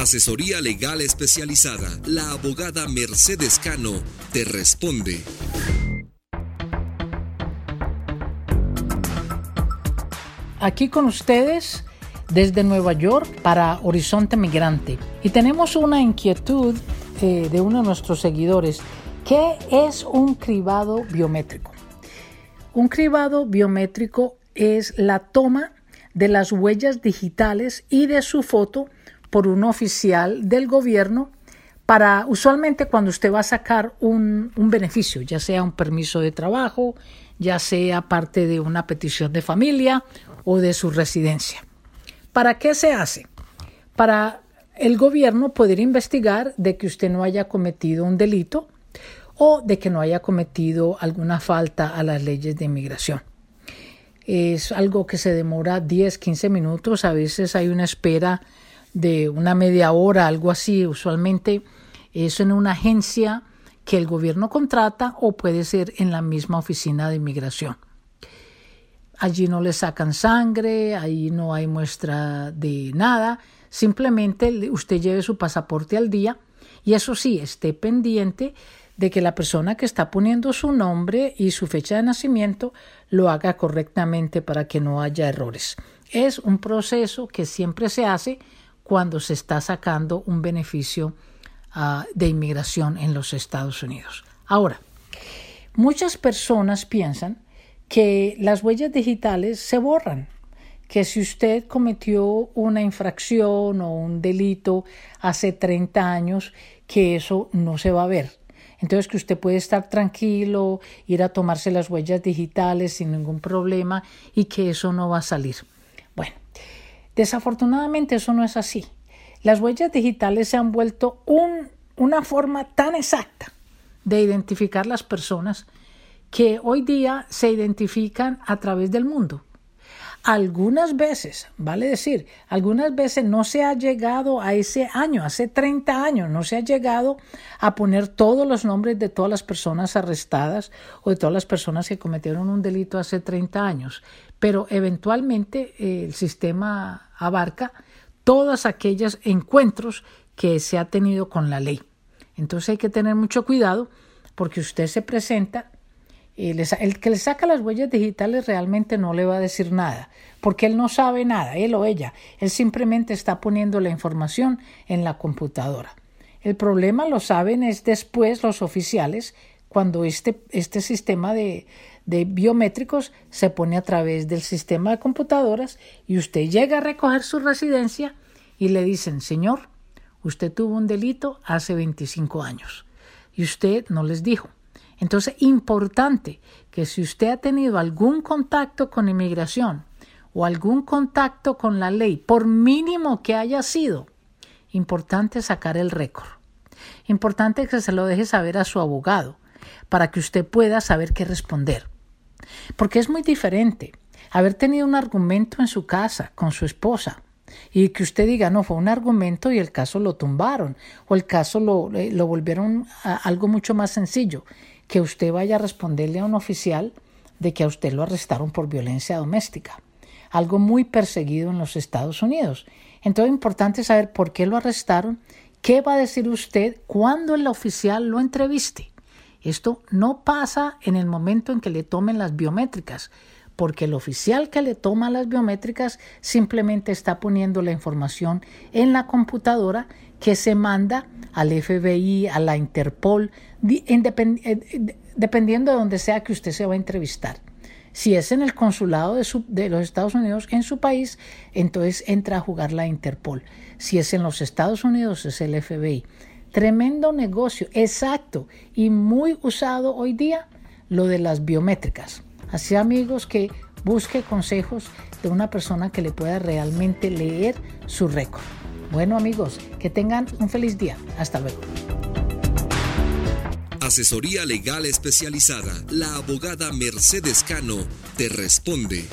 Asesoría legal especializada. La abogada Mercedes Cano te responde. Aquí con ustedes desde Nueva York para Horizonte Migrante. Y tenemos una inquietud eh, de uno de nuestros seguidores. ¿Qué es un cribado biométrico? Un cribado biométrico es la toma de las huellas digitales y de su foto por un oficial del gobierno para usualmente cuando usted va a sacar un, un, beneficio, ya sea un permiso de trabajo, ya sea parte de una petición de familia o de su residencia. ¿Para qué se hace? Para el gobierno poder investigar de que usted no haya cometido un delito o de que no haya cometido alguna falta a las leyes de inmigración. Es algo que se demora 10, 15 minutos, a veces hay una espera de una media hora, algo así, usualmente es en una agencia que el gobierno contrata o puede ser en la misma oficina de inmigración. Allí no le sacan sangre, ahí no hay muestra de nada, simplemente usted lleve su pasaporte al día y eso sí, esté pendiente de que la persona que está poniendo su nombre y su fecha de nacimiento lo haga correctamente para que no haya errores. Es un proceso que siempre se hace cuando se está sacando un beneficio uh, de inmigración en los Estados Unidos. Ahora, muchas personas piensan que las huellas digitales se borran, que si usted cometió una infracción o un delito hace 30 años, que eso no se va a ver. Entonces que usted puede estar tranquilo, ir a tomarse las huellas digitales sin ningún problema y que eso no va a salir. Bueno, Desafortunadamente eso no es así. Las huellas digitales se han vuelto un, una forma tan exacta de identificar las personas que hoy día se identifican a través del mundo. Algunas veces, vale decir, algunas veces no se ha llegado a ese año, hace 30 años, no se ha llegado a poner todos los nombres de todas las personas arrestadas o de todas las personas que cometieron un delito hace 30 años, pero eventualmente eh, el sistema abarca todos aquellos encuentros que se ha tenido con la ley. Entonces hay que tener mucho cuidado porque usted se presenta el que le saca las huellas digitales realmente no le va a decir nada, porque él no sabe nada, él o ella. Él simplemente está poniendo la información en la computadora. El problema lo saben es después los oficiales, cuando este, este sistema de, de biométricos se pone a través del sistema de computadoras y usted llega a recoger su residencia y le dicen, señor, usted tuvo un delito hace 25 años y usted no les dijo. Entonces, importante que si usted ha tenido algún contacto con inmigración o algún contacto con la ley, por mínimo que haya sido, importante sacar el récord. Importante que se lo deje saber a su abogado para que usted pueda saber qué responder. Porque es muy diferente haber tenido un argumento en su casa con su esposa y que usted diga, no, fue un argumento y el caso lo tumbaron o el caso lo, eh, lo volvieron a algo mucho más sencillo que usted vaya a responderle a un oficial de que a usted lo arrestaron por violencia doméstica, algo muy perseguido en los Estados Unidos. Entonces es importante saber por qué lo arrestaron, qué va a decir usted cuando el oficial lo entreviste. Esto no pasa en el momento en que le tomen las biométricas, porque el oficial que le toma las biométricas simplemente está poniendo la información en la computadora que se manda al FBI, a la Interpol, eh, dependiendo de donde sea que usted se va a entrevistar. Si es en el consulado de, de, los Estados Unidos en su país, entonces entra a jugar la Interpol. Si es en los Estados Unidos, es el FBI. Tremendo negocio, exacto, y muy usado hoy día lo de las biométricas. Así amigos que busque consejos de una persona que le pueda realmente leer su récord. Bueno amigos, que tengan un feliz día. Hasta luego. Asesoría legal especializada. La abogada Mercedes Cano te responde.